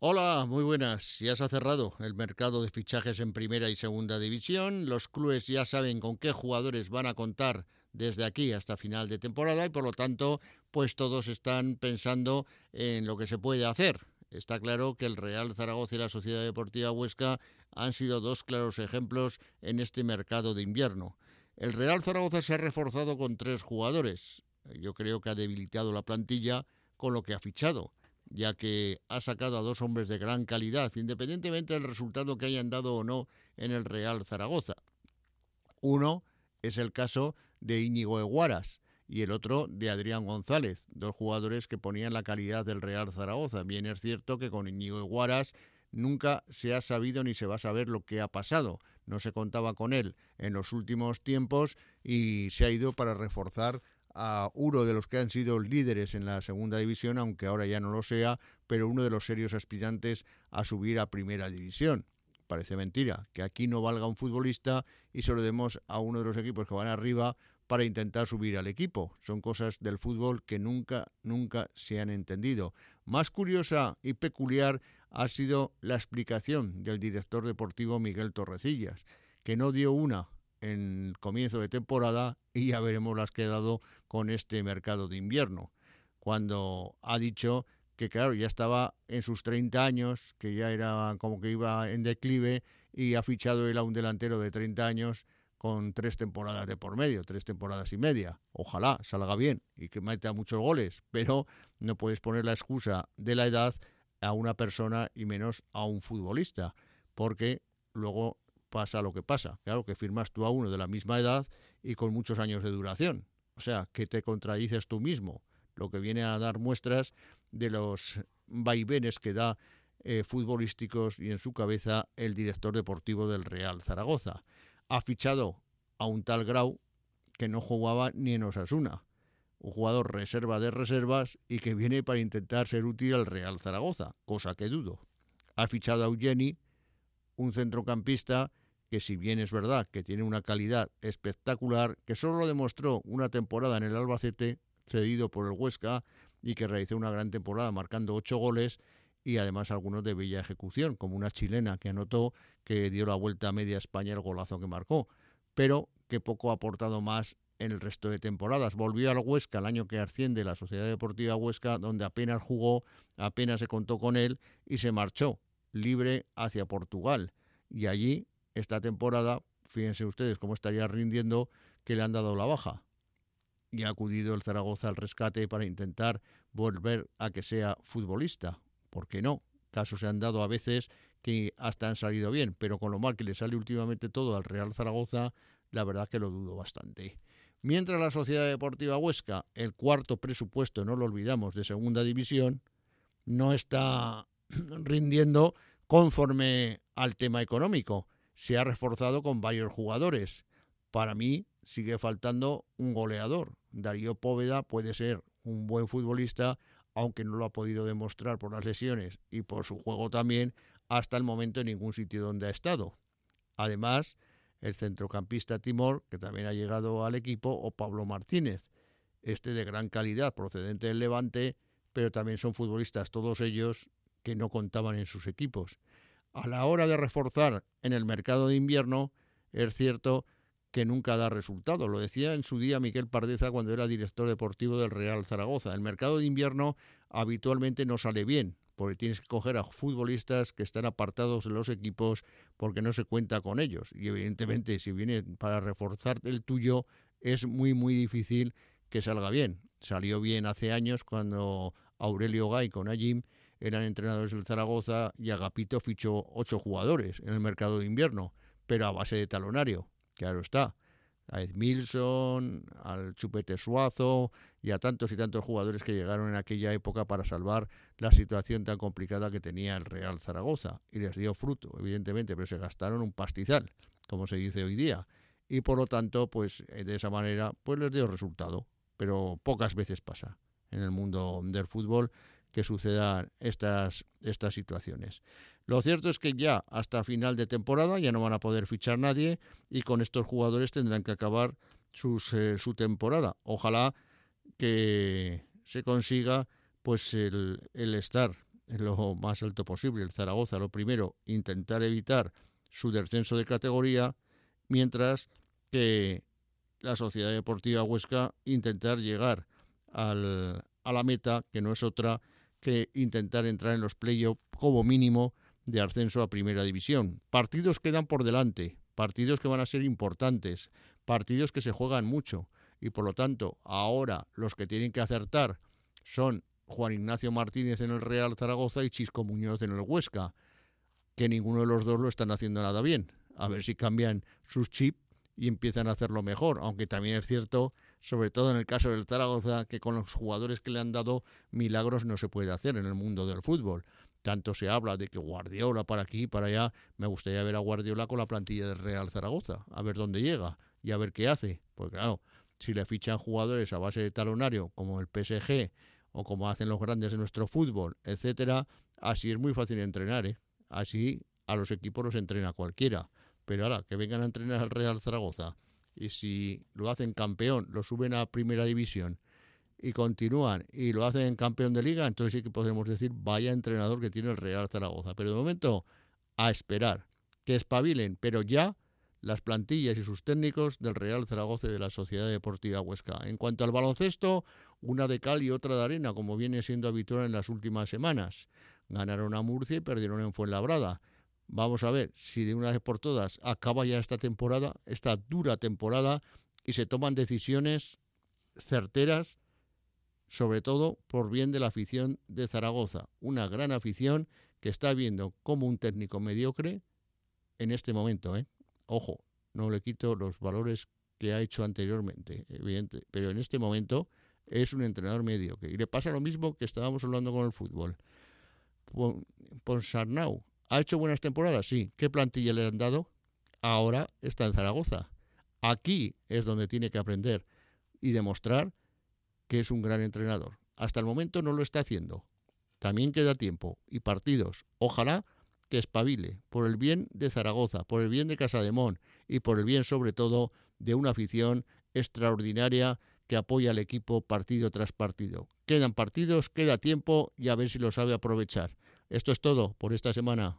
Hola, muy buenas. Ya se ha cerrado el mercado de fichajes en primera y segunda división. Los clubes ya saben con qué jugadores van a contar desde aquí hasta final de temporada y por lo tanto, pues todos están pensando en lo que se puede hacer. Está claro que el Real Zaragoza y la Sociedad Deportiva Huesca han sido dos claros ejemplos en este mercado de invierno. El Real Zaragoza se ha reforzado con tres jugadores. Yo creo que ha debilitado la plantilla con lo que ha fichado ya que ha sacado a dos hombres de gran calidad, independientemente del resultado que hayan dado o no en el Real Zaragoza. Uno es el caso de Íñigo Eguaras y el otro de Adrián González, dos jugadores que ponían la calidad del Real Zaragoza. Bien es cierto que con Íñigo Eguaras nunca se ha sabido ni se va a saber lo que ha pasado. No se contaba con él en los últimos tiempos y se ha ido para reforzar a uno de los que han sido líderes en la segunda división, aunque ahora ya no lo sea, pero uno de los serios aspirantes a subir a primera división. Parece mentira que aquí no valga un futbolista y se lo demos a uno de los equipos que van arriba para intentar subir al equipo. Son cosas del fútbol que nunca, nunca se han entendido. Más curiosa y peculiar ha sido la explicación del director deportivo Miguel Torrecillas, que no dio una en comienzo de temporada y ya veremos las que ha con este mercado de invierno, cuando ha dicho que claro, ya estaba en sus 30 años, que ya era como que iba en declive y ha fichado él a un delantero de 30 años con tres temporadas de por medio, tres temporadas y media. Ojalá salga bien y que meta muchos goles, pero no puedes poner la excusa de la edad a una persona y menos a un futbolista, porque luego pasa lo que pasa. Claro que firmas tú a uno de la misma edad y con muchos años de duración. O sea, que te contradices tú mismo, lo que viene a dar muestras de los vaivenes que da eh, futbolísticos y en su cabeza el director deportivo del Real Zaragoza. Ha fichado a un tal Grau que no jugaba ni en Osasuna, un jugador reserva de reservas y que viene para intentar ser útil al Real Zaragoza, cosa que dudo. Ha fichado a Eugeni, un centrocampista que si bien es verdad que tiene una calidad espectacular, que solo demostró una temporada en el Albacete, cedido por el Huesca, y que realizó una gran temporada marcando ocho goles y además algunos de bella ejecución, como una chilena que anotó que dio la vuelta a media España el golazo que marcó, pero que poco ha aportado más en el resto de temporadas. Volvió al Huesca el año que asciende la Sociedad Deportiva Huesca, donde apenas jugó, apenas se contó con él y se marchó libre hacia Portugal. Y allí, esta temporada, fíjense ustedes cómo estaría rindiendo que le han dado la baja. Y ha acudido el Zaragoza al rescate para intentar volver a que sea futbolista. ¿Por qué no? Casos se han dado a veces que hasta han salido bien, pero con lo mal que le sale últimamente todo al Real Zaragoza, la verdad que lo dudo bastante. Mientras la Sociedad Deportiva Huesca, el cuarto presupuesto, no lo olvidamos, de segunda división, no está rindiendo conforme al tema económico. Se ha reforzado con varios jugadores. Para mí sigue faltando un goleador. Darío Póveda puede ser un buen futbolista, aunque no lo ha podido demostrar por las lesiones y por su juego también hasta el momento en ningún sitio donde ha estado. Además, el centrocampista Timor, que también ha llegado al equipo, o Pablo Martínez, este de gran calidad procedente del Levante, pero también son futbolistas todos ellos que no contaban en sus equipos. A la hora de reforzar en el mercado de invierno, es cierto que nunca da resultado. Lo decía en su día Miguel Pardeza cuando era director deportivo del Real Zaragoza. El mercado de invierno habitualmente no sale bien, porque tienes que coger a futbolistas que están apartados de los equipos porque no se cuenta con ellos. Y evidentemente, si viene para reforzar el tuyo, es muy, muy difícil que salga bien. Salió bien hace años cuando Aurelio Gay con Ajim eran entrenadores del Zaragoza y Agapito fichó ocho jugadores en el mercado de invierno, pero a base de talonario, claro está. A Edmilson, al Chupete Suazo y a tantos y tantos jugadores que llegaron en aquella época para salvar la situación tan complicada que tenía el Real Zaragoza. Y les dio fruto, evidentemente, pero se gastaron un pastizal, como se dice hoy día. Y por lo tanto, pues de esa manera, pues les dio resultado. Pero pocas veces pasa en el mundo del fútbol que sucedan estas, estas situaciones. Lo cierto es que ya hasta final de temporada ya no van a poder fichar nadie y con estos jugadores tendrán que acabar sus, eh, su temporada. Ojalá que se consiga pues el, el estar en lo más alto posible. El Zaragoza, lo primero, intentar evitar su descenso de categoría, mientras que la Sociedad Deportiva Huesca intentar llegar al, a la meta, que no es otra que intentar entrar en los playoffs como mínimo de ascenso a Primera División. Partidos quedan por delante, partidos que van a ser importantes, partidos que se juegan mucho y por lo tanto ahora los que tienen que acertar son Juan Ignacio Martínez en el Real Zaragoza y Chisco Muñoz en el Huesca, que ninguno de los dos lo están haciendo nada bien. A ver si cambian sus chips y empiezan a hacerlo mejor, aunque también es cierto, sobre todo en el caso del Zaragoza, que con los jugadores que le han dado milagros no se puede hacer en el mundo del fútbol. Tanto se habla de que Guardiola para aquí y para allá, me gustaría ver a Guardiola con la plantilla del Real Zaragoza, a ver dónde llega y a ver qué hace. Porque claro, si le fichan jugadores a base de talonario como el PSG o como hacen los grandes de nuestro fútbol, etcétera, así es muy fácil entrenar, ¿eh? Así a los equipos los entrena cualquiera. Pero ahora, que vengan a entrenar al Real Zaragoza y si lo hacen campeón, lo suben a primera división y continúan y lo hacen campeón de liga, entonces sí que podemos decir, vaya entrenador que tiene el Real Zaragoza. Pero de momento, a esperar, que espabilen, pero ya las plantillas y sus técnicos del Real Zaragoza y de la Sociedad Deportiva Huesca. En cuanto al baloncesto, una de cal y otra de arena, como viene siendo habitual en las últimas semanas. Ganaron a Murcia y perdieron en Fuenlabrada. Vamos a ver si de una vez por todas acaba ya esta temporada, esta dura temporada, y se toman decisiones certeras, sobre todo por bien de la afición de Zaragoza. Una gran afición que está viendo como un técnico mediocre en este momento. ¿eh? Ojo, no le quito los valores que ha hecho anteriormente, evidente, pero en este momento es un entrenador mediocre. Y le pasa lo mismo que estábamos hablando con el fútbol. Ponsarnau ¿Ha hecho buenas temporadas? Sí. ¿Qué plantilla le han dado? Ahora está en Zaragoza. Aquí es donde tiene que aprender y demostrar que es un gran entrenador. Hasta el momento no lo está haciendo. También queda tiempo y partidos. Ojalá que espabile por el bien de Zaragoza, por el bien de Casademón y por el bien sobre todo de una afición extraordinaria que apoya al equipo partido tras partido. Quedan partidos, queda tiempo y a ver si lo sabe aprovechar. Esto es todo por esta semana.